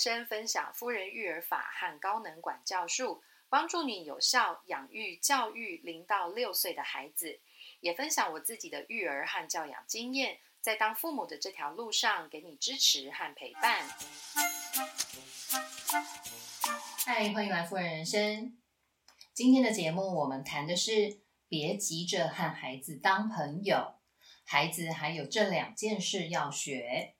生分享夫人育儿法和高能管教术，帮助你有效养育教育零到六岁的孩子。也分享我自己的育儿和教养经验，在当父母的这条路上给你支持和陪伴。嗨，欢迎来夫人人生。今天的节目我们谈的是别急着和孩子当朋友，孩子还有这两件事要学。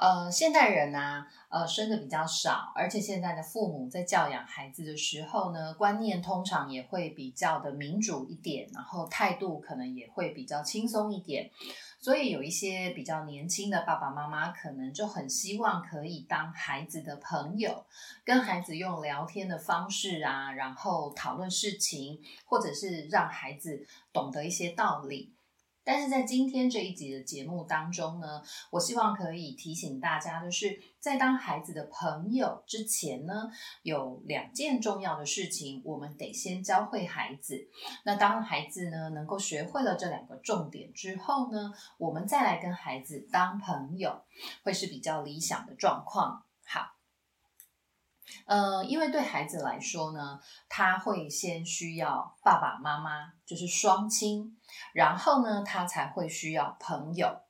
呃，现代人呢，呃，生的比较少，而且现在的父母在教养孩子的时候呢，观念通常也会比较的民主一点，然后态度可能也会比较轻松一点，所以有一些比较年轻的爸爸妈妈，可能就很希望可以当孩子的朋友，跟孩子用聊天的方式啊，然后讨论事情，或者是让孩子懂得一些道理。但是在今天这一集的节目当中呢，我希望可以提醒大家的是，在当孩子的朋友之前呢，有两件重要的事情，我们得先教会孩子。那当孩子呢能够学会了这两个重点之后呢，我们再来跟孩子当朋友，会是比较理想的状况。好。呃，因为对孩子来说呢，他会先需要爸爸妈妈，就是双亲，然后呢，他才会需要朋友。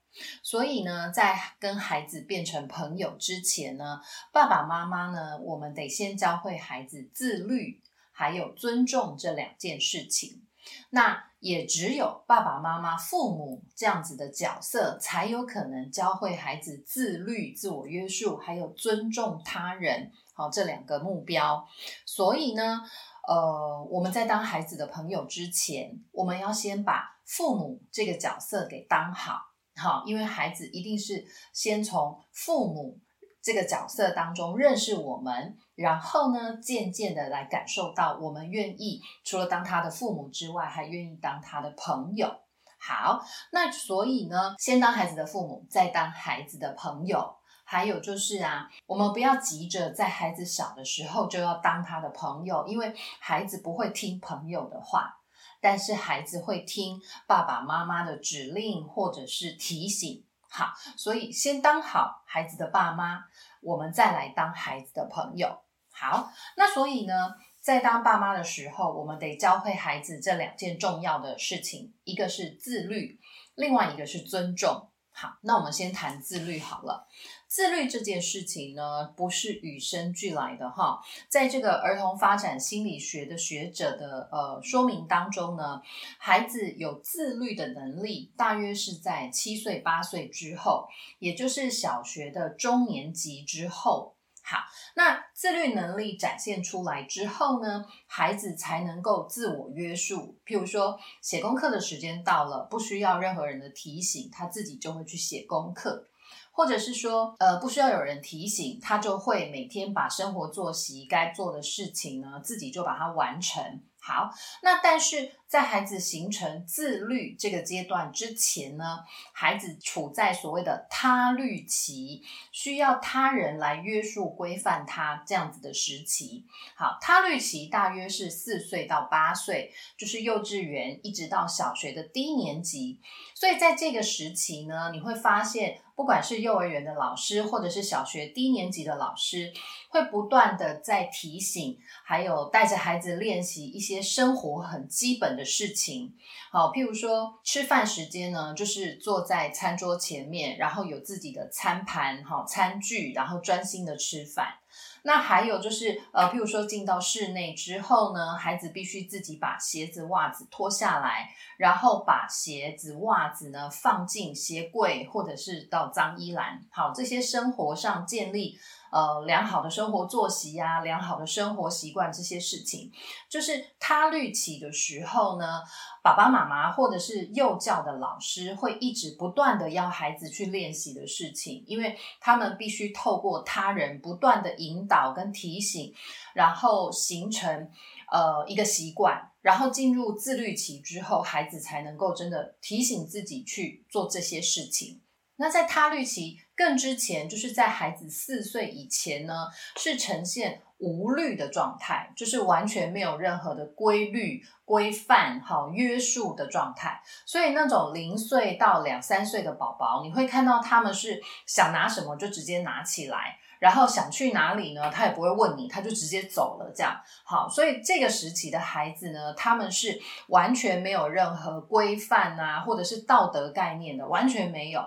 所以呢，在跟孩子变成朋友之前呢，爸爸妈妈呢，我们得先教会孩子自律，还有尊重这两件事情。那也只有爸爸妈妈、父母这样子的角色，才有可能教会孩子自律、自我约束，还有尊重他人。好，这两个目标。所以呢，呃，我们在当孩子的朋友之前，我们要先把父母这个角色给当好。好，因为孩子一定是先从父母这个角色当中认识我们。然后呢，渐渐的来感受到，我们愿意除了当他的父母之外，还愿意当他的朋友。好，那所以呢，先当孩子的父母，再当孩子的朋友。还有就是啊，我们不要急着在孩子小的时候就要当他的朋友，因为孩子不会听朋友的话，但是孩子会听爸爸妈妈的指令或者是提醒。好，所以先当好孩子的爸妈，我们再来当孩子的朋友。好，那所以呢，在当爸妈的时候，我们得教会孩子这两件重要的事情，一个是自律，另外一个是尊重。好，那我们先谈自律好了。自律这件事情呢，不是与生俱来的哈。在这个儿童发展心理学的学者的呃说明当中呢，孩子有自律的能力，大约是在七岁八岁之后，也就是小学的中年级之后。好，那自律能力展现出来之后呢，孩子才能够自我约束。譬如说，写功课的时间到了，不需要任何人的提醒，他自己就会去写功课；或者是说，呃，不需要有人提醒，他就会每天把生活作息该做的事情呢，自己就把它完成。好，那但是在孩子形成自律这个阶段之前呢，孩子处在所谓的他律期，需要他人来约束规范他这样子的时期。好，他律期大约是四岁到八岁，就是幼稚园一直到小学的低年级。所以在这个时期呢，你会发现，不管是幼儿园的老师，或者是小学低年级的老师，会不断的在提醒，还有带着孩子练习一些。生活很基本的的事情，好，譬如说吃饭时间呢，就是坐在餐桌前面，然后有自己的餐盘、哈餐具，然后专心的吃饭。那还有就是，呃，譬如说进到室内之后呢，孩子必须自己把鞋子、袜子脱下来，然后把鞋子、袜子呢放进鞋柜，或者是到脏衣篮。好，这些生活上建立。呃，良好的生活作息呀，良好的生活习惯这些事情，就是他律起的时候呢，爸爸妈妈或者是幼教的老师会一直不断的要孩子去练习的事情，因为他们必须透过他人不断的引导跟提醒，然后形成呃一个习惯，然后进入自律期之后，孩子才能够真的提醒自己去做这些事情。那在他律期更之前，就是在孩子四岁以前呢，是呈现无律的状态，就是完全没有任何的规律、规范、好约束的状态。所以那种零岁到两三岁的宝宝，你会看到他们是想拿什么就直接拿起来。然后想去哪里呢？他也不会问你，他就直接走了。这样好，所以这个时期的孩子呢，他们是完全没有任何规范啊，或者是道德概念的，完全没有。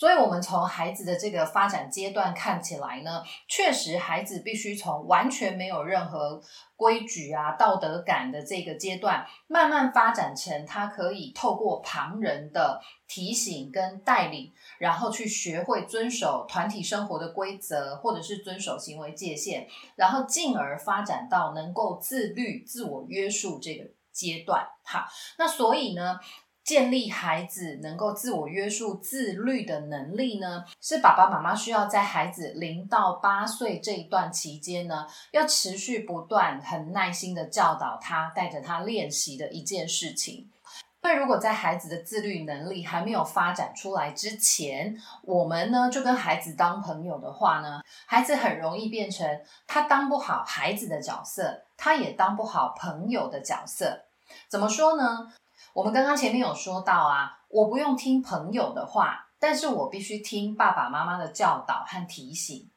所以，我们从孩子的这个发展阶段看起来呢，确实孩子必须从完全没有任何规矩啊、道德感的这个阶段，慢慢发展成他可以透过旁人的提醒跟带领，然后去学会遵守团体生活的规则，或者是遵守行为界限，然后进而发展到能够自律、自我约束这个阶段。好，那所以呢？建立孩子能够自我约束、自律的能力呢，是爸爸妈妈需要在孩子零到八岁这一段期间呢，要持续不断、很耐心的教导他，带着他练习的一件事情。那如果在孩子的自律能力还没有发展出来之前，我们呢就跟孩子当朋友的话呢，孩子很容易变成他当不好孩子的角色，他也当不好朋友的角色。怎么说呢？我们刚刚前面有说到啊，我不用听朋友的话，但是我必须听爸爸妈妈的教导和提醒。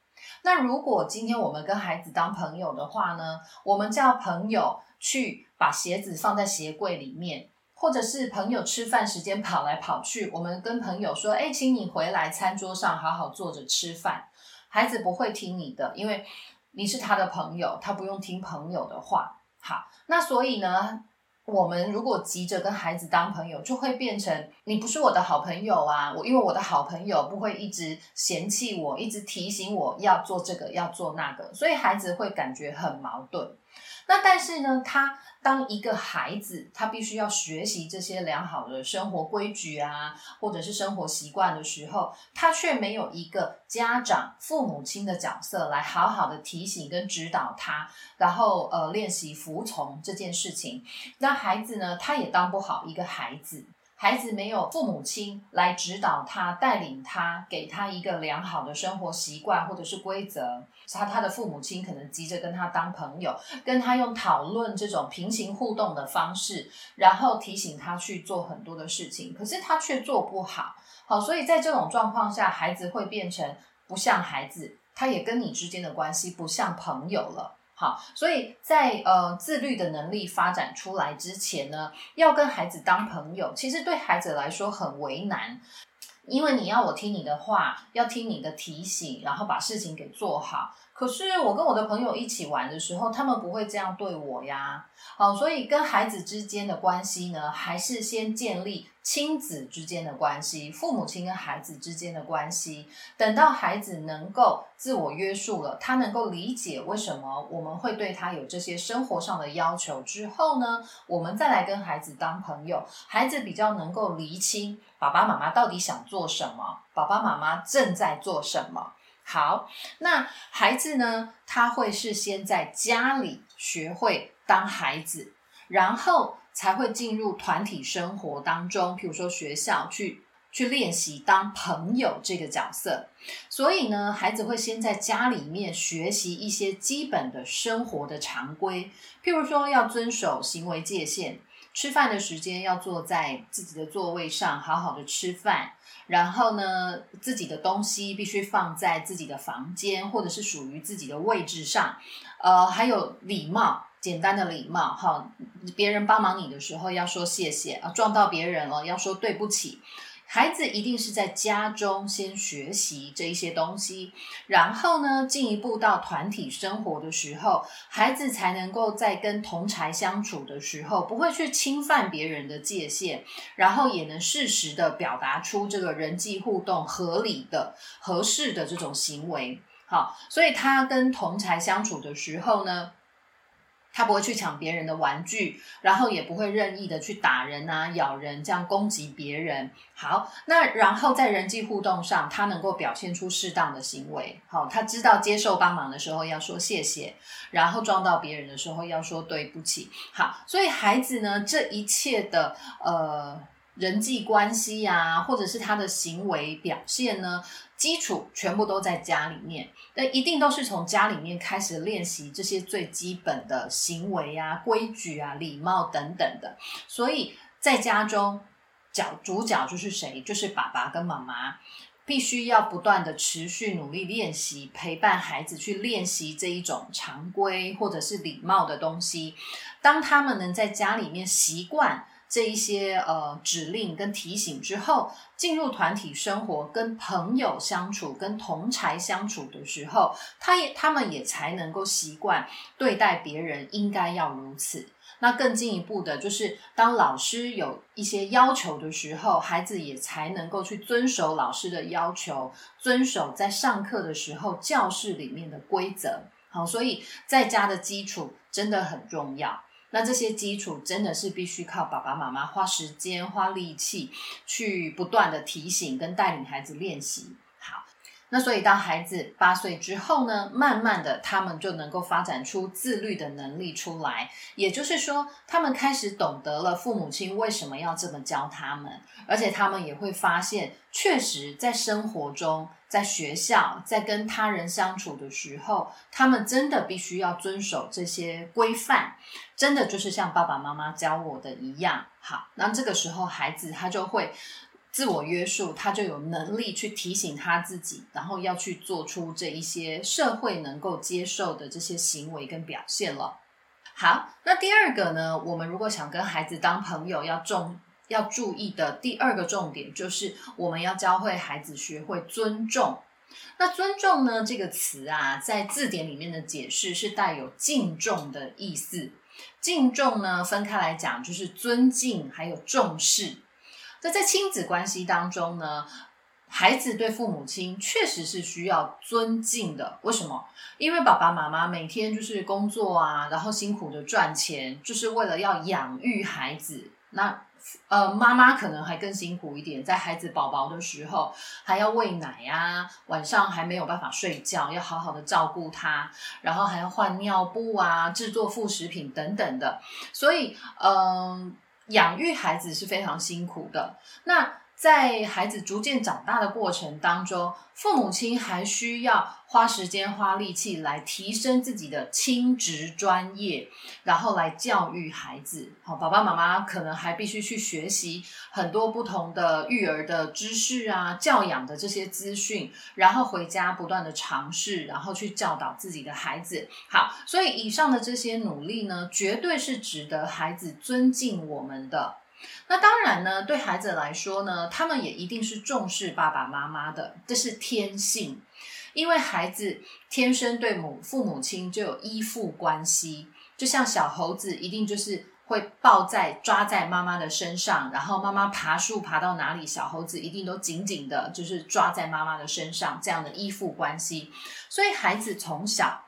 那如果今天我们跟孩子当朋友的话呢，我们叫朋友去把鞋子放在鞋柜里面，或者是朋友吃饭时间跑来跑去，我们跟朋友说：“哎，请你回来餐桌上好好坐着吃饭。”孩子不会听你的，因为你是他的朋友，他不用听朋友的话。好，那所以呢？我们如果急着跟孩子当朋友，就会变成你不是我的好朋友啊！我因为我的好朋友不会一直嫌弃我，一直提醒我要做这个要做那个，所以孩子会感觉很矛盾。那但是呢，他当一个孩子，他必须要学习这些良好的生活规矩啊，或者是生活习惯的时候，他却没有一个家长、父母亲的角色来好好的提醒跟指导他，然后呃练习服从这件事情。那孩子呢，他也当不好一个孩子。孩子没有父母亲来指导他、带领他，给他一个良好的生活习惯或者是规则，他他的父母亲可能急着跟他当朋友，跟他用讨论这种平行互动的方式，然后提醒他去做很多的事情，可是他却做不好。好，所以在这种状况下，孩子会变成不像孩子，他也跟你之间的关系不像朋友了。好，所以在呃自律的能力发展出来之前呢，要跟孩子当朋友，其实对孩子来说很为难，因为你要我听你的话，要听你的提醒，然后把事情给做好。可是我跟我的朋友一起玩的时候，他们不会这样对我呀。好，所以跟孩子之间的关系呢，还是先建立亲子之间的关系，父母亲跟孩子之间的关系。等到孩子能够自我约束了，他能够理解为什么我们会对他有这些生活上的要求之后呢，我们再来跟孩子当朋友，孩子比较能够厘清爸爸妈妈到底想做什么，爸爸妈妈正在做什么。好，那孩子呢？他会是先在家里学会当孩子，然后才会进入团体生活当中，譬如说学校去去练习当朋友这个角色。所以呢，孩子会先在家里面学习一些基本的生活的常规，譬如说要遵守行为界限。吃饭的时间要坐在自己的座位上，好好的吃饭。然后呢，自己的东西必须放在自己的房间，或者是属于自己的位置上。呃，还有礼貌，简单的礼貌哈。别人帮忙你的时候要说谢谢啊，撞到别人了要说对不起。孩子一定是在家中先学习这一些东西，然后呢，进一步到团体生活的时候，孩子才能够在跟同才相处的时候，不会去侵犯别人的界限，然后也能适时的表达出这个人际互动合理的、合适的这种行为。好，所以他跟同才相处的时候呢。他不会去抢别人的玩具，然后也不会任意的去打人啊、咬人，这样攻击别人。好，那然后在人际互动上，他能够表现出适当的行为。好，他知道接受帮忙的时候要说谢谢，然后撞到别人的时候要说对不起。好，所以孩子呢，这一切的呃。人际关系呀，或者是他的行为表现呢，基础全部都在家里面，那一定都是从家里面开始练习这些最基本的行为啊、规矩啊、礼貌等等的。所以在家中，角主角就是谁？就是爸爸跟妈妈。必须要不断的持续努力练习，陪伴孩子去练习这一种常规或者是礼貌的东西。当他们能在家里面习惯这一些呃指令跟提醒之后，进入团体生活，跟朋友相处，跟同才相处的时候，他也他们也才能够习惯对待别人应该要如此。那更进一步的，就是当老师有一些要求的时候，孩子也才能够去遵守老师的要求，遵守在上课的时候教室里面的规则。好，所以在家的基础真的很重要。那这些基础真的是必须靠爸爸妈妈花时间、花力气去不断的提醒跟带领孩子练习。那所以，当孩子八岁之后呢，慢慢的，他们就能够发展出自律的能力出来。也就是说，他们开始懂得了父母亲为什么要这么教他们，而且他们也会发现，确实在生活中、在学校、在跟他人相处的时候，他们真的必须要遵守这些规范，真的就是像爸爸妈妈教我的一样。好，那这个时候，孩子他就会。自我约束，他就有能力去提醒他自己，然后要去做出这一些社会能够接受的这些行为跟表现了。好，那第二个呢，我们如果想跟孩子当朋友，要重要注意的第二个重点就是，我们要教会孩子学会尊重。那尊重呢这个词啊，在字典里面的解释是带有敬重的意思。敬重呢，分开来讲就是尊敬还有重视。那在亲子关系当中呢，孩子对父母亲确实是需要尊敬的。为什么？因为爸爸妈妈每天就是工作啊，然后辛苦的赚钱，就是为了要养育孩子。那呃，妈妈可能还更辛苦一点，在孩子宝宝的时候还要喂奶啊，晚上还没有办法睡觉，要好好的照顾他，然后还要换尿布啊，制作副食品等等的。所以，嗯。养育孩子是非常辛苦的。那在孩子逐渐长大的过程当中，父母亲还需要花时间、花力气来提升自己的亲职专业，然后来教育孩子。好，爸爸妈妈可能还必须去学习很多不同的育儿的知识啊，教养的这些资讯，然后回家不断的尝试，然后去教导自己的孩子。好，所以以上的这些努力呢，绝对是值得孩子尊敬我们的。那当然呢，对孩子来说呢，他们也一定是重视爸爸妈妈的，这是天性，因为孩子天生对母父母亲就有依附关系，就像小猴子一定就是会抱在抓在妈妈的身上，然后妈妈爬树爬到哪里，小猴子一定都紧紧的，就是抓在妈妈的身上，这样的依附关系，所以孩子从小。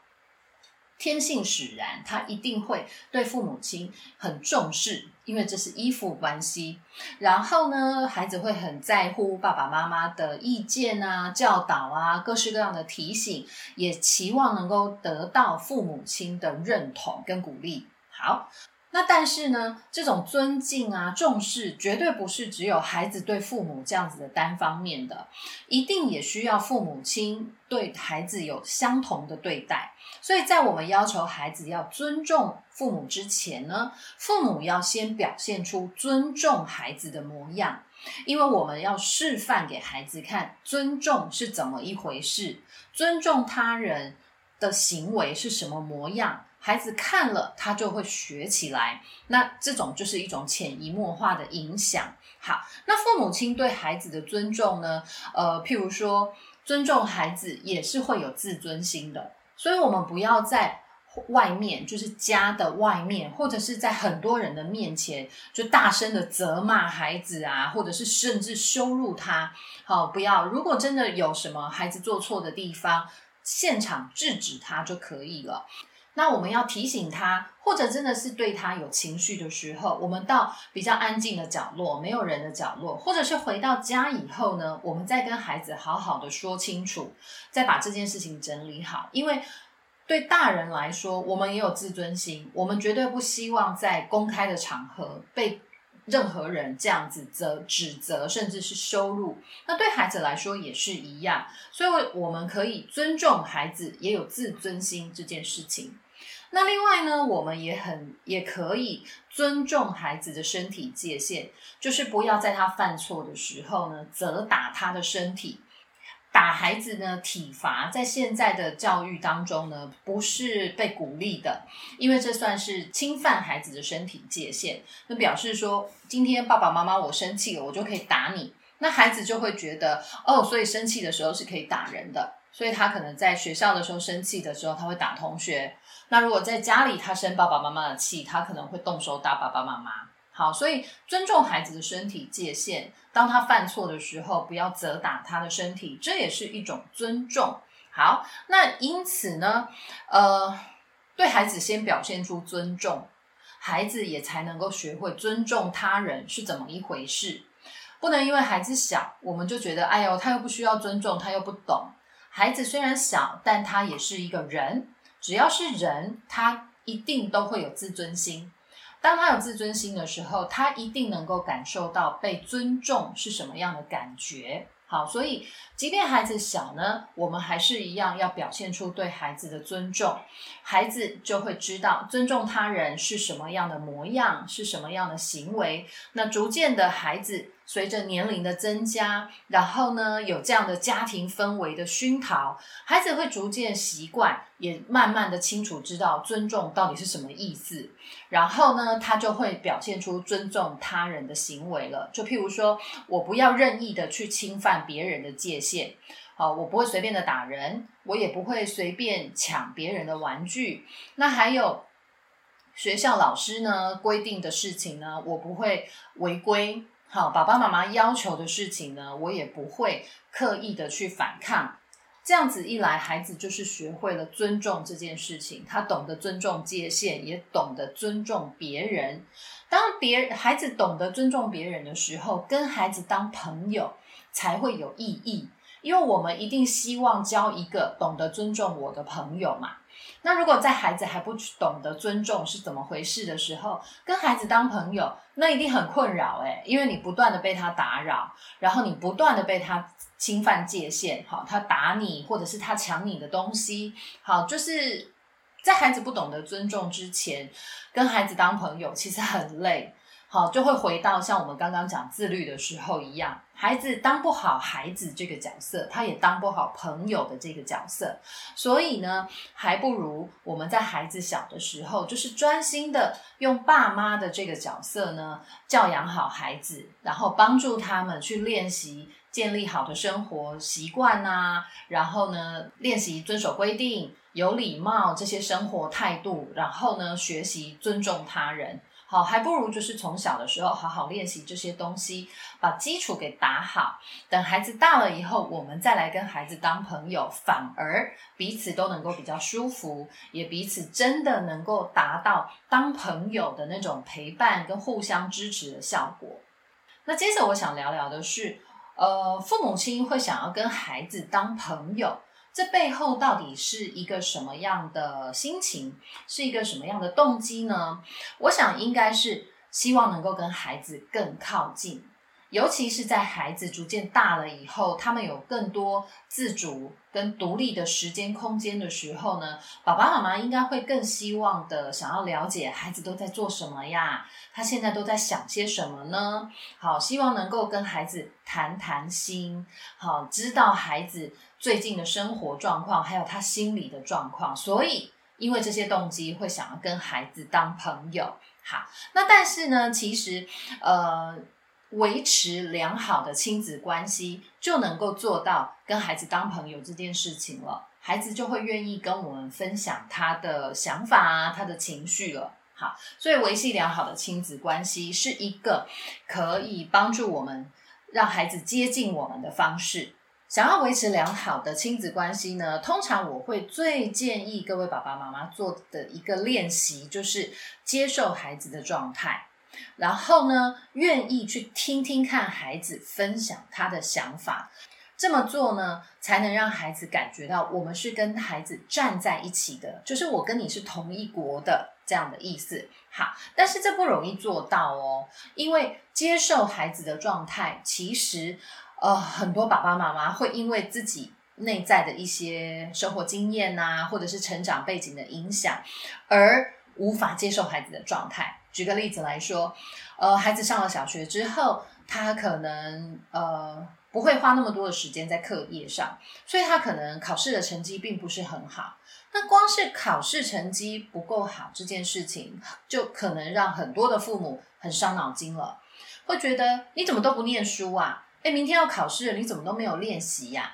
天性使然，他一定会对父母亲很重视，因为这是依附关系。然后呢，孩子会很在乎爸爸妈妈的意见啊、教导啊、各式各样的提醒，也期望能够得到父母亲的认同跟鼓励。好。那但是呢，这种尊敬啊、重视，绝对不是只有孩子对父母这样子的单方面的，一定也需要父母亲对孩子有相同的对待。所以在我们要求孩子要尊重父母之前呢，父母要先表现出尊重孩子的模样，因为我们要示范给孩子看，尊重是怎么一回事，尊重他人的行为是什么模样。孩子看了，他就会学起来。那这种就是一种潜移默化的影响。好，那父母亲对孩子的尊重呢？呃，譬如说，尊重孩子也是会有自尊心的。所以，我们不要在外面，就是家的外面，或者是在很多人的面前，就大声的责骂孩子啊，或者是甚至羞辱他。好，不要。如果真的有什么孩子做错的地方，现场制止他就可以了。那我们要提醒他，或者真的是对他有情绪的时候，我们到比较安静的角落，没有人的角落，或者是回到家以后呢，我们再跟孩子好好的说清楚，再把这件事情整理好。因为对大人来说，我们也有自尊心，我们绝对不希望在公开的场合被任何人这样子责指责，甚至是羞辱。那对孩子来说也是一样，所以我们可以尊重孩子，也有自尊心这件事情。那另外呢，我们也很也可以尊重孩子的身体界限，就是不要在他犯错的时候呢，责打他的身体，打孩子呢，体罚在现在的教育当中呢，不是被鼓励的，因为这算是侵犯孩子的身体界限。那表示说，今天爸爸妈妈我生气了，我就可以打你。那孩子就会觉得，哦，所以生气的时候是可以打人的，所以他可能在学校的时候生气的时候，他会打同学。那如果在家里他生爸爸妈妈的气，他可能会动手打爸爸妈妈。好，所以尊重孩子的身体界限。当他犯错的时候，不要责打他的身体，这也是一种尊重。好，那因此呢，呃，对孩子先表现出尊重，孩子也才能够学会尊重他人是怎么一回事。不能因为孩子小，我们就觉得，哎呦，他又不需要尊重，他又不懂。孩子虽然小，但他也是一个人，只要是人，他一定都会有自尊心。当他有自尊心的时候，他一定能够感受到被尊重是什么样的感觉。好，所以即便孩子小呢，我们还是一样要表现出对孩子的尊重，孩子就会知道尊重他人是什么样的模样，是什么样的行为。那逐渐的孩子。随着年龄的增加，然后呢，有这样的家庭氛围的熏陶，孩子会逐渐习惯，也慢慢的清楚知道尊重到底是什么意思。然后呢，他就会表现出尊重他人的行为了。就譬如说，我不要任意的去侵犯别人的界限，好，我不会随便的打人，我也不会随便抢别人的玩具。那还有学校老师呢规定的事情呢，我不会违规。好，爸爸妈妈要求的事情呢，我也不会刻意的去反抗。这样子一来，孩子就是学会了尊重这件事情，他懂得尊重界限，也懂得尊重别人。当别孩子懂得尊重别人的时候，跟孩子当朋友才会有意义，因为我们一定希望交一个懂得尊重我的朋友嘛。那如果在孩子还不懂得尊重是怎么回事的时候，跟孩子当朋友，那一定很困扰诶，因为你不断的被他打扰，然后你不断的被他侵犯界限，好，他打你或者是他抢你的东西，好，就是在孩子不懂得尊重之前，跟孩子当朋友其实很累。好，就会回到像我们刚刚讲自律的时候一样，孩子当不好孩子这个角色，他也当不好朋友的这个角色，所以呢，还不如我们在孩子小的时候，就是专心的用爸妈的这个角色呢，教养好孩子，然后帮助他们去练习建立好的生活习惯啊，然后呢，练习遵守规定、有礼貌这些生活态度，然后呢，学习尊重他人。好，还不如就是从小的时候好好练习这些东西，把基础给打好。等孩子大了以后，我们再来跟孩子当朋友，反而彼此都能够比较舒服，也彼此真的能够达到当朋友的那种陪伴跟互相支持的效果。那接着我想聊聊的是，呃，父母亲会想要跟孩子当朋友。这背后到底是一个什么样的心情，是一个什么样的动机呢？我想应该是希望能够跟孩子更靠近，尤其是在孩子逐渐大了以后，他们有更多自主跟独立的时间空间的时候呢，爸爸妈妈应该会更希望的想要了解孩子都在做什么呀，他现在都在想些什么呢？好，希望能够跟孩子谈谈心，好，知道孩子。最近的生活状况，还有他心理的状况，所以因为这些动机，会想要跟孩子当朋友。好，那但是呢，其实呃，维持良好的亲子关系，就能够做到跟孩子当朋友这件事情了。孩子就会愿意跟我们分享他的想法啊，他的情绪了。好，所以维系良好的亲子关系是一个可以帮助我们让孩子接近我们的方式。想要维持良好的亲子关系呢，通常我会最建议各位爸爸妈妈做的一个练习，就是接受孩子的状态，然后呢，愿意去听听看孩子分享他的想法。这么做呢，才能让孩子感觉到我们是跟孩子站在一起的，就是我跟你是同一国的这样的意思。好，但是这不容易做到哦，因为接受孩子的状态，其实。呃，很多爸爸妈妈会因为自己内在的一些生活经验呐，或者是成长背景的影响，而无法接受孩子的状态。举个例子来说，呃，孩子上了小学之后，他可能呃。不会花那么多的时间在课业上，所以他可能考试的成绩并不是很好。那光是考试成绩不够好这件事情，就可能让很多的父母很伤脑筋了，会觉得你怎么都不念书啊？哎，明天要考试，你怎么都没有练习呀？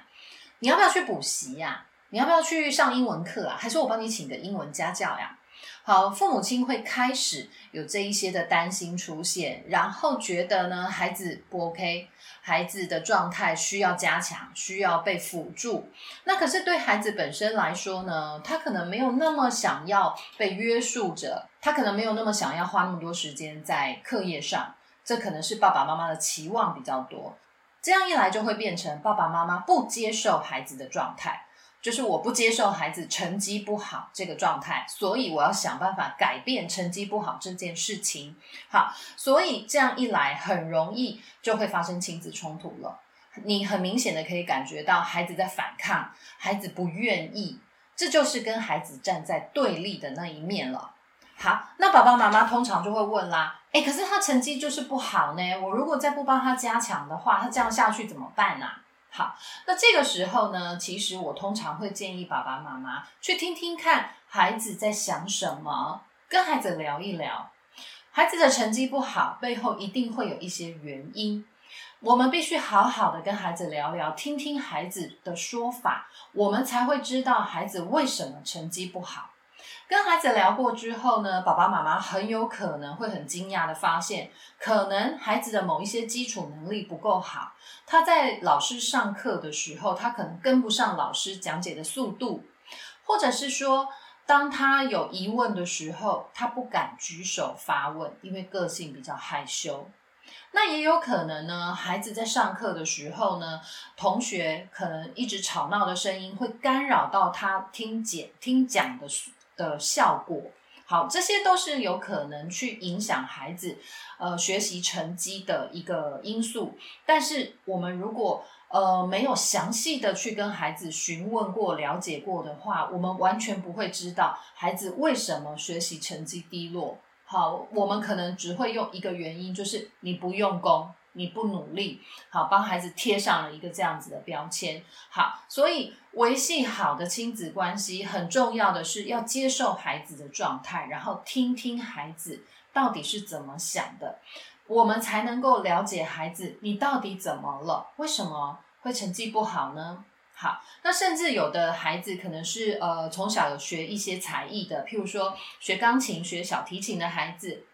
你要不要去补习呀？你要不要去上英文课啊？还是我帮你请个英文家教呀？好，父母亲会开始有这一些的担心出现，然后觉得呢，孩子不 OK，孩子的状态需要加强，需要被辅助。那可是对孩子本身来说呢，他可能没有那么想要被约束着，他可能没有那么想要花那么多时间在课业上。这可能是爸爸妈妈的期望比较多，这样一来就会变成爸爸妈妈不接受孩子的状态。就是我不接受孩子成绩不好这个状态，所以我要想办法改变成绩不好这件事情。好，所以这样一来，很容易就会发生亲子冲突了。你很明显的可以感觉到孩子在反抗，孩子不愿意，这就是跟孩子站在对立的那一面了。好，那爸爸妈妈通常就会问啦，诶，可是他成绩就是不好呢，我如果再不帮他加强的话，他这样下去怎么办呢？好，那这个时候呢，其实我通常会建议爸爸妈妈去听听看孩子在想什么，跟孩子聊一聊。孩子的成绩不好，背后一定会有一些原因，我们必须好好的跟孩子聊聊，听听孩子的说法，我们才会知道孩子为什么成绩不好。跟孩子聊过之后呢，爸爸妈妈很有可能会很惊讶的发现，可能孩子的某一些基础能力不够好，他在老师上课的时候，他可能跟不上老师讲解的速度，或者是说，当他有疑问的时候，他不敢举手发问，因为个性比较害羞。那也有可能呢，孩子在上课的时候呢，同学可能一直吵闹的声音会干扰到他听讲听讲的。的效果好，这些都是有可能去影响孩子呃学习成绩的一个因素。但是我们如果呃没有详细的去跟孩子询问过、了解过的话，我们完全不会知道孩子为什么学习成绩低落。好，我们可能只会用一个原因，就是你不用功。你不努力，好帮孩子贴上了一个这样子的标签。好，所以维系好的亲子关系，很重要的是要接受孩子的状态，然后听听孩子到底是怎么想的，我们才能够了解孩子你到底怎么了，为什么会成绩不好呢？好，那甚至有的孩子可能是呃从小有学一些才艺的，譬如说学钢琴、学小提琴的孩子，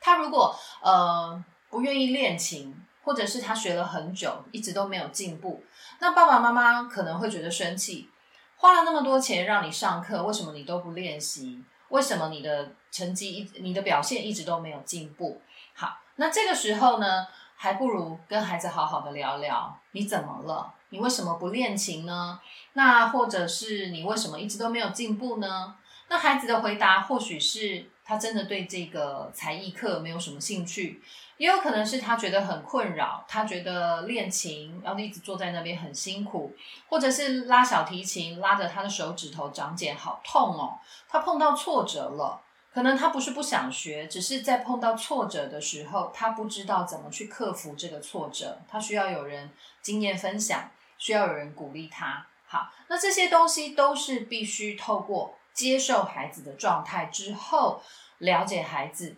他如果呃。不愿意练琴，或者是他学了很久，一直都没有进步，那爸爸妈妈可能会觉得生气，花了那么多钱让你上课，为什么你都不练习？为什么你的成绩一、你的表现一直都没有进步？好，那这个时候呢，还不如跟孩子好好的聊聊，你怎么了？你为什么不练琴呢？那或者是你为什么一直都没有进步呢？那孩子的回答或许是他真的对这个才艺课没有什么兴趣。也有可能是他觉得很困扰，他觉得练琴要一直坐在那边很辛苦，或者是拉小提琴拉着他的手指头长茧好痛哦。他碰到挫折了，可能他不是不想学，只是在碰到挫折的时候，他不知道怎么去克服这个挫折，他需要有人经验分享，需要有人鼓励他。好，那这些东西都是必须透过接受孩子的状态之后，了解孩子。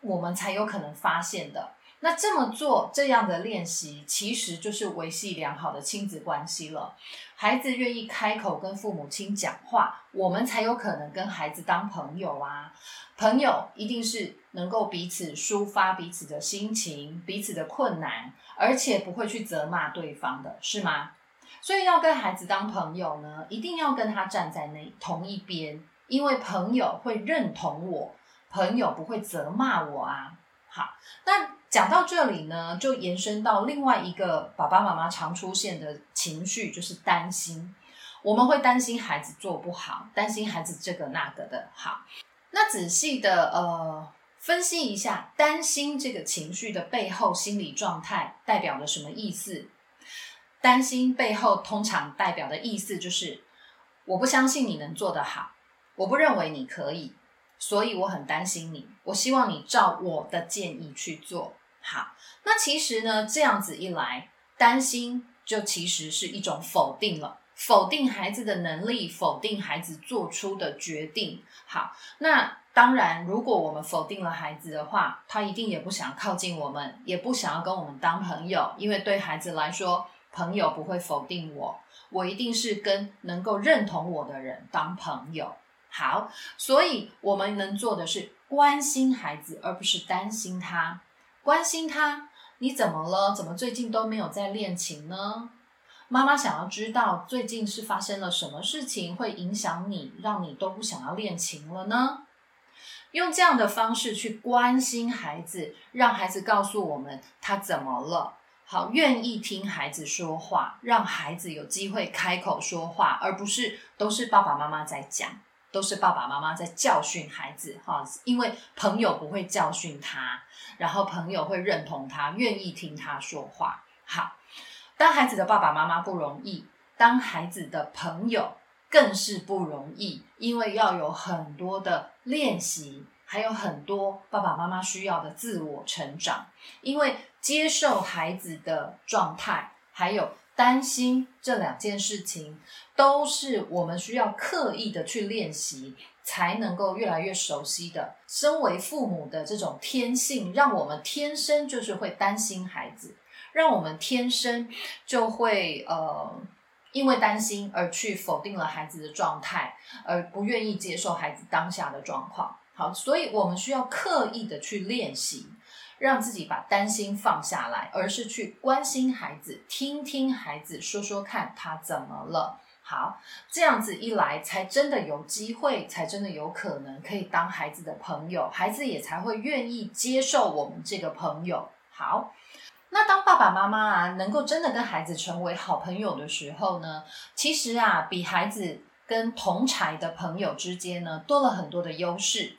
我们才有可能发现的。那这么做这样的练习，其实就是维系良好的亲子关系了。孩子愿意开口跟父母亲讲话，我们才有可能跟孩子当朋友啊。朋友一定是能够彼此抒发彼此的心情、彼此的困难，而且不会去责骂对方的，是吗？所以要跟孩子当朋友呢，一定要跟他站在那同一边，因为朋友会认同我。朋友不会责骂我啊。好，那讲到这里呢，就延伸到另外一个爸爸妈妈常出现的情绪，就是担心。我们会担心孩子做不好，担心孩子这个那个的。好，那仔细的呃分析一下，担心这个情绪的背后心理状态代表了什么意思？担心背后通常代表的意思就是，我不相信你能做得好，我不认为你可以。所以我很担心你，我希望你照我的建议去做好。那其实呢，这样子一来，担心就其实是一种否定了，否定孩子的能力，否定孩子做出的决定。好，那当然，如果我们否定了孩子的话，他一定也不想靠近我们，也不想要跟我们当朋友，因为对孩子来说，朋友不会否定我，我一定是跟能够认同我的人当朋友。好，所以我们能做的是关心孩子，而不是担心他。关心他，你怎么了？怎么最近都没有在练琴呢？妈妈想要知道最近是发生了什么事情，会影响你，让你都不想要练琴了呢？用这样的方式去关心孩子，让孩子告诉我们他怎么了。好，愿意听孩子说话，让孩子有机会开口说话，而不是都是爸爸妈妈在讲。都是爸爸妈妈在教训孩子，哈，因为朋友不会教训他，然后朋友会认同他，愿意听他说话。好，当孩子的爸爸妈妈不容易，当孩子的朋友更是不容易，因为要有很多的练习，还有很多爸爸妈妈需要的自我成长，因为接受孩子的状态，还有。担心这两件事情，都是我们需要刻意的去练习，才能够越来越熟悉的。身为父母的这种天性，让我们天生就是会担心孩子，让我们天生就会呃，因为担心而去否定了孩子的状态，而不愿意接受孩子当下的状况。好，所以我们需要刻意的去练习。让自己把担心放下来，而是去关心孩子，听听孩子说说看他怎么了。好，这样子一来，才真的有机会，才真的有可能可以当孩子的朋友，孩子也才会愿意接受我们这个朋友。好，那当爸爸妈妈啊，能够真的跟孩子成为好朋友的时候呢，其实啊，比孩子跟同才的朋友之间呢，多了很多的优势。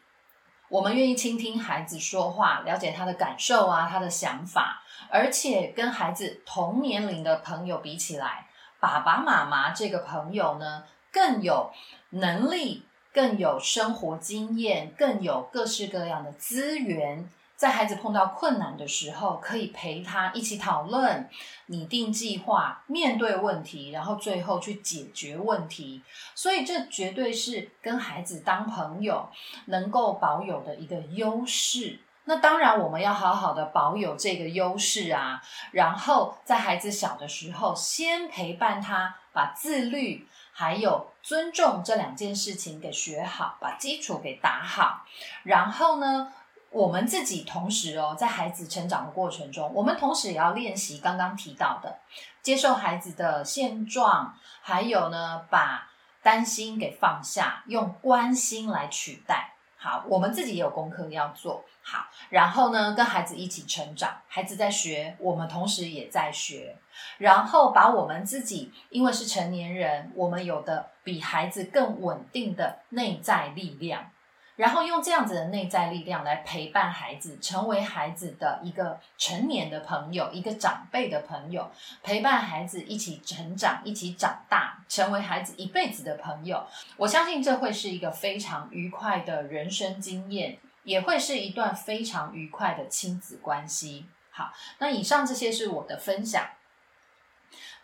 我们愿意倾听孩子说话，了解他的感受啊，他的想法，而且跟孩子同年龄的朋友比起来，爸爸妈妈这个朋友呢，更有能力，更有生活经验，更有各式各样的资源。在孩子碰到困难的时候，可以陪他一起讨论、拟定计划、面对问题，然后最后去解决问题。所以，这绝对是跟孩子当朋友能够保有的一个优势。那当然，我们要好好的保有这个优势啊。然后，在孩子小的时候，先陪伴他，把自律还有尊重这两件事情给学好，把基础给打好。然后呢？我们自己同时哦，在孩子成长的过程中，我们同时也要练习刚刚提到的，接受孩子的现状，还有呢，把担心给放下，用关心来取代。好，我们自己也有功课要做好，然后呢，跟孩子一起成长，孩子在学，我们同时也在学，然后把我们自己，因为是成年人，我们有的比孩子更稳定的内在力量。然后用这样子的内在力量来陪伴孩子，成为孩子的一个成年的朋友，一个长辈的朋友，陪伴孩子一起成长，一起长大，成为孩子一辈子的朋友。我相信这会是一个非常愉快的人生经验，也会是一段非常愉快的亲子关系。好，那以上这些是我的分享。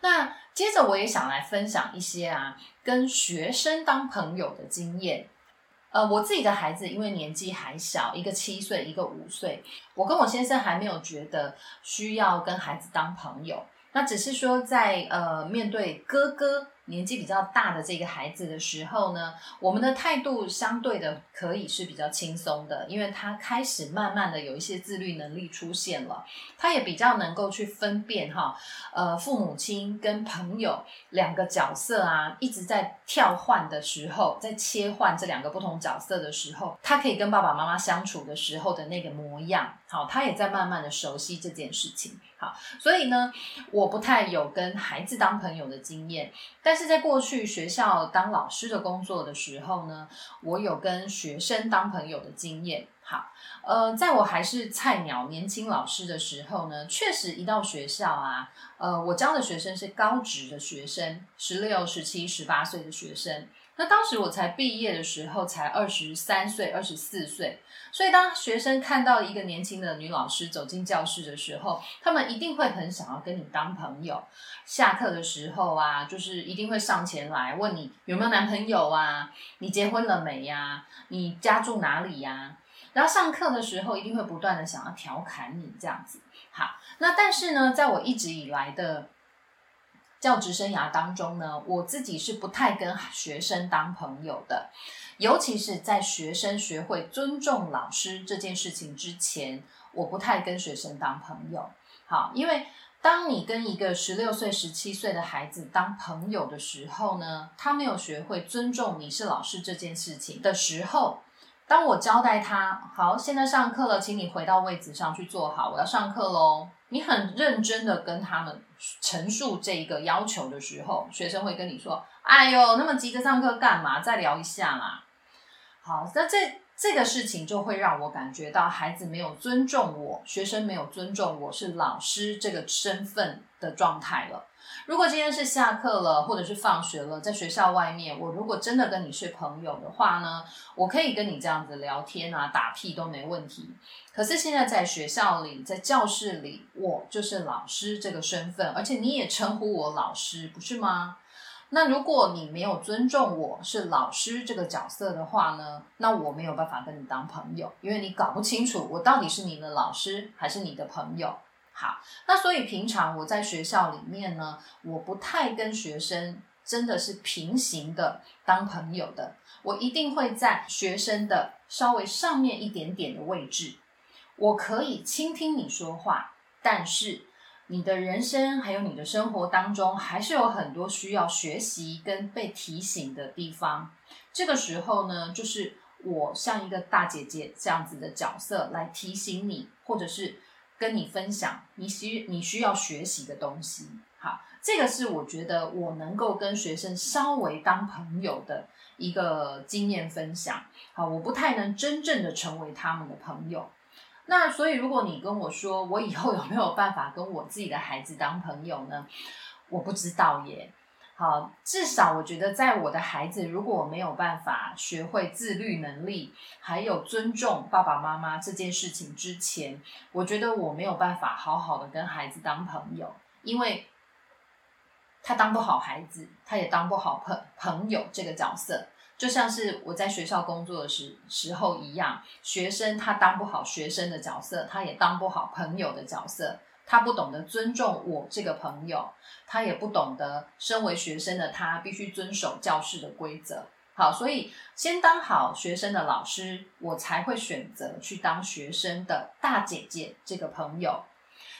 那接着我也想来分享一些啊，跟学生当朋友的经验。呃，我自己的孩子因为年纪还小，一个七岁，一个五岁，我跟我先生还没有觉得需要跟孩子当朋友，那只是说在呃面对哥哥。年纪比较大的这个孩子的时候呢，我们的态度相对的可以是比较轻松的，因为他开始慢慢的有一些自律能力出现了，他也比较能够去分辨哈，呃，父母亲跟朋友两个角色啊，一直在跳换的时候，在切换这两个不同角色的时候，他可以跟爸爸妈妈相处的时候的那个模样，好，他也在慢慢的熟悉这件事情。好，所以呢，我不太有跟孩子当朋友的经验，但是在过去学校当老师的工作的时候呢，我有跟学生当朋友的经验。好，呃，在我还是菜鸟年轻老师的时候呢，确实一到学校啊，呃，我教的学生是高职的学生，十六、十七、十八岁的学生。那当时我才毕业的时候才二十三岁、二十四岁，所以当学生看到一个年轻的女老师走进教室的时候，他们一定会很想要跟你当朋友。下课的时候啊，就是一定会上前来问你有没有男朋友啊，你结婚了没呀？你家住哪里呀？然后上课的时候一定会不断的想要调侃你这样子。好，那但是呢，在我一直以来的。教职生涯当中呢，我自己是不太跟学生当朋友的，尤其是在学生学会尊重老师这件事情之前，我不太跟学生当朋友。好，因为当你跟一个十六岁、十七岁的孩子当朋友的时候呢，他没有学会尊重你是老师这件事情的时候，当我交代他，好，现在上课了，请你回到位子上去坐好，我要上课喽。你很认真的跟他们陈述这一个要求的时候，学生会跟你说：“哎呦，那么急着上课干嘛？再聊一下啦。”好，那这这个事情就会让我感觉到孩子没有尊重我，学生没有尊重我是老师这个身份的状态了。如果今天是下课了，或者是放学了，在学校外面，我如果真的跟你是朋友的话呢，我可以跟你这样子聊天啊，打屁都没问题。可是现在在学校里，在教室里，我就是老师这个身份，而且你也称呼我老师，不是吗？那如果你没有尊重我是老师这个角色的话呢，那我没有办法跟你当朋友，因为你搞不清楚我到底是你的老师还是你的朋友。好，那所以平常我在学校里面呢，我不太跟学生真的是平行的当朋友的，我一定会在学生的稍微上面一点点的位置，我可以倾听你说话，但是你的人生还有你的生活当中，还是有很多需要学习跟被提醒的地方。这个时候呢，就是我像一个大姐姐这样子的角色来提醒你，或者是。跟你分享你需你需要学习的东西，好，这个是我觉得我能够跟学生稍微当朋友的一个经验分享。好，我不太能真正的成为他们的朋友。那所以，如果你跟我说我以后有没有办法跟我自己的孩子当朋友呢？我不知道耶。好，至少我觉得，在我的孩子如果我没有办法学会自律能力，还有尊重爸爸妈妈这件事情之前，我觉得我没有办法好好的跟孩子当朋友，因为他当不好孩子，他也当不好朋朋友这个角色，就像是我在学校工作的时时候一样，学生他当不好学生的角色，他也当不好朋友的角色。他不懂得尊重我这个朋友，他也不懂得身为学生的他必须遵守教室的规则。好，所以先当好学生的老师，我才会选择去当学生的大姐姐这个朋友。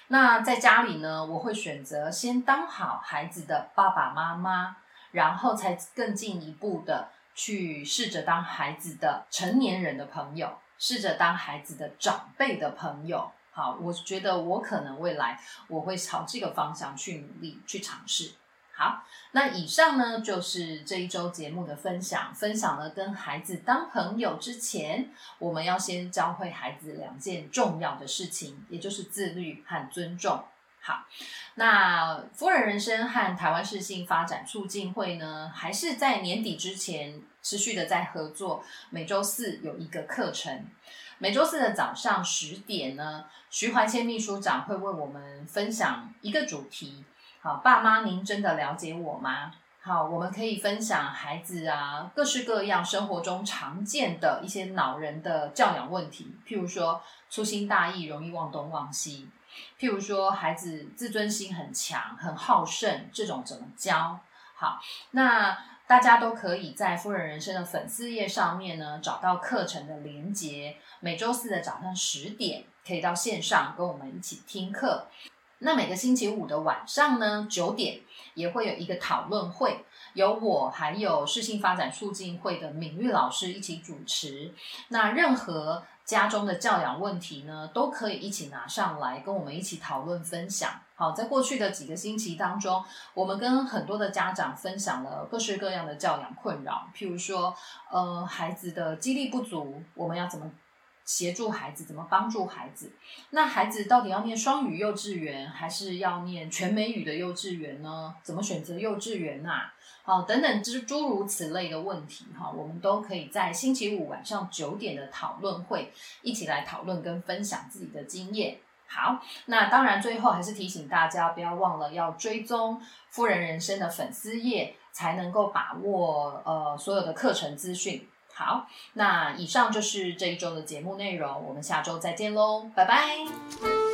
那在家里呢，我会选择先当好孩子的爸爸妈妈，然后才更进一步的去试着当孩子的成年人的朋友，试着当孩子的长辈的朋友。好，我觉得我可能未来我会朝这个方向去努力去尝试。好，那以上呢就是这一周节目的分享，分享了跟孩子当朋友之前，我们要先教会孩子两件重要的事情，也就是自律和尊重。好，那夫人人生和台湾市性发展促进会呢，还是在年底之前持续的在合作，每周四有一个课程。每周四的早上十点呢，徐怀谦秘书长会为我们分享一个主题。好，爸妈，您真的了解我吗？好，我们可以分享孩子啊，各式各样生活中常见的一些恼人的教养问题，譬如说粗心大意，容易忘东忘西；譬如说孩子自尊心很强，很好胜，这种怎么教？好，那。大家都可以在夫人人生的粉丝页上面呢找到课程的连接。每周四的早上十点可以到线上跟我们一起听课。那每个星期五的晚上呢九点也会有一个讨论会，由我还有视性发展促进会的敏玉老师一起主持。那任何家中的教养问题呢，都可以一起拿上来跟我们一起讨论分享。好，在过去的几个星期当中，我们跟很多的家长分享了各式各样的教养困扰，譬如说，呃，孩子的激励不足，我们要怎么协助孩子，怎么帮助孩子？那孩子到底要念双语幼稚园，还是要念全美语的幼稚园呢？怎么选择幼稚园呐？好，等等，诸诸如此类的问题，哈，我们都可以在星期五晚上九点的讨论会一起来讨论跟分享自己的经验。好，那当然最后还是提醒大家，不要忘了要追踪富人人生的粉丝页，才能够把握呃所有的课程资讯。好，那以上就是这一周的节目内容，我们下周再见喽，拜拜。